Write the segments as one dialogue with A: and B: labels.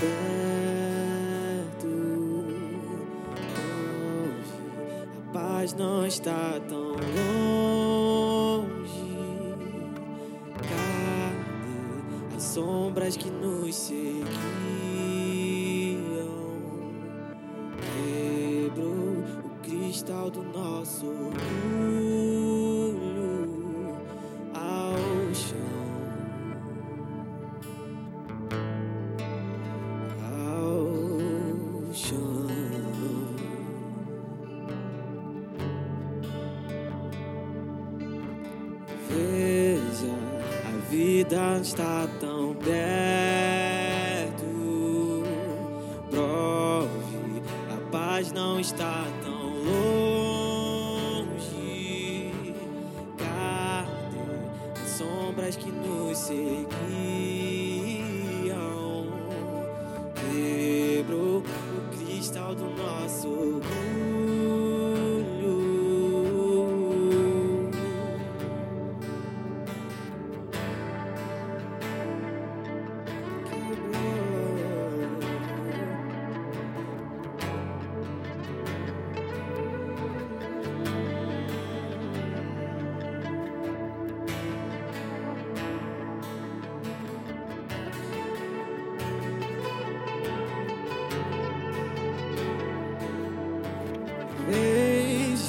A: perto. Longe, a paz não está tão longe. Cadê as sombras que nos seguiam? Quebrou o cristal do nosso mundo. vida está tão perto.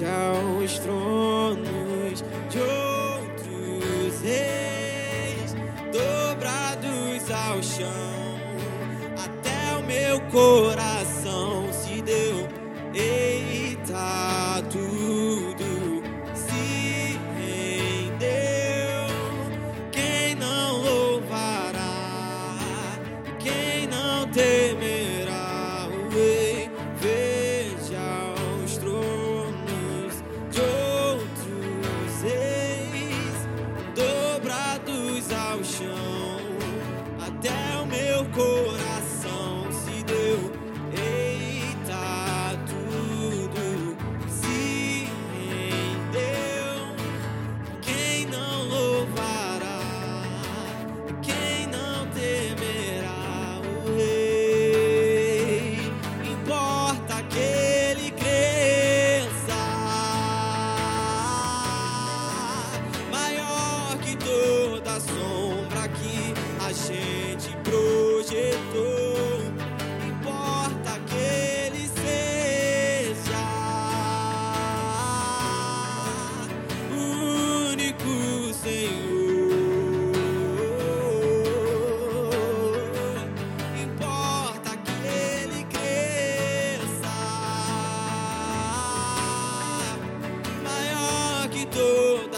A: aos tronos de outros reis dobrados ao chão até o meu corpo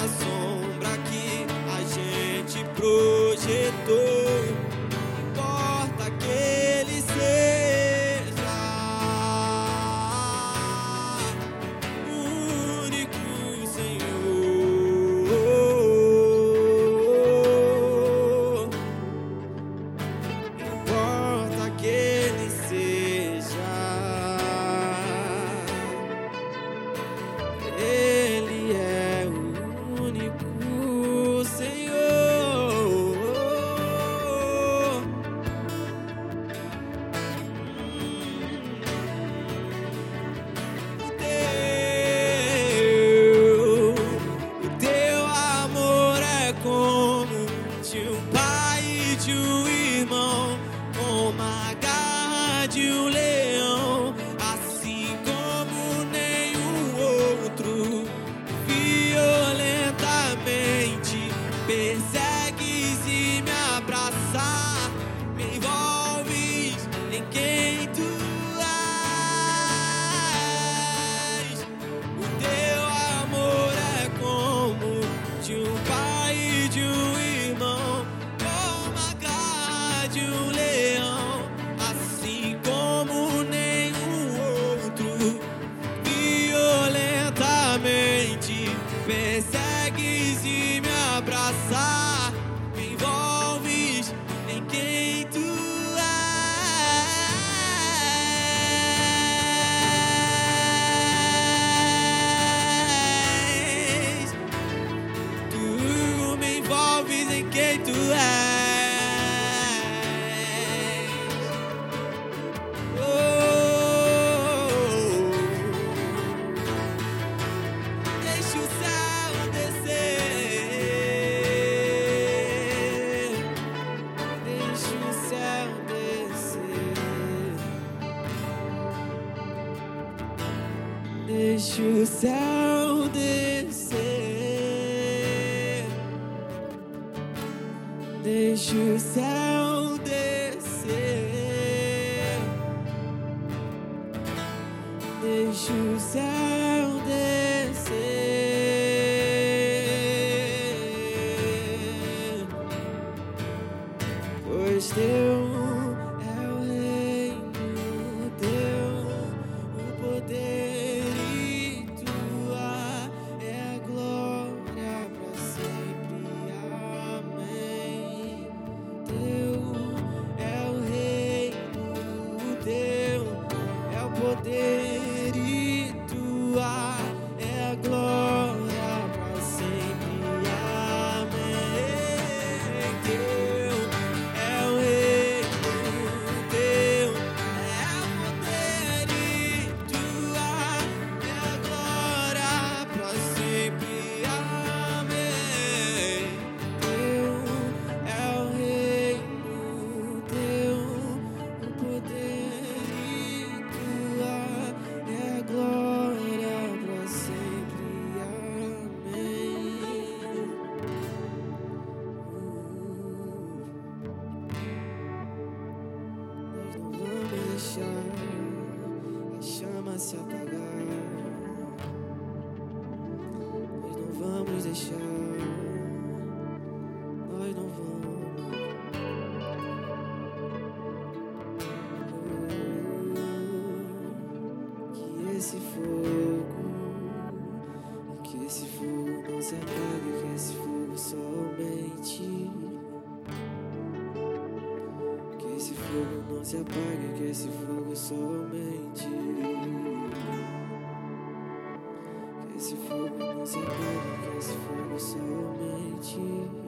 A: corazón. persegues e me abraçar, me envolves em quem tu és. Tu me envolves em quem tu és. wish you sounded sad. Deixa o céu fogo não se apague, que esse fogo só aumente. Que esse fogo não se apague, que esse fogo só aumente.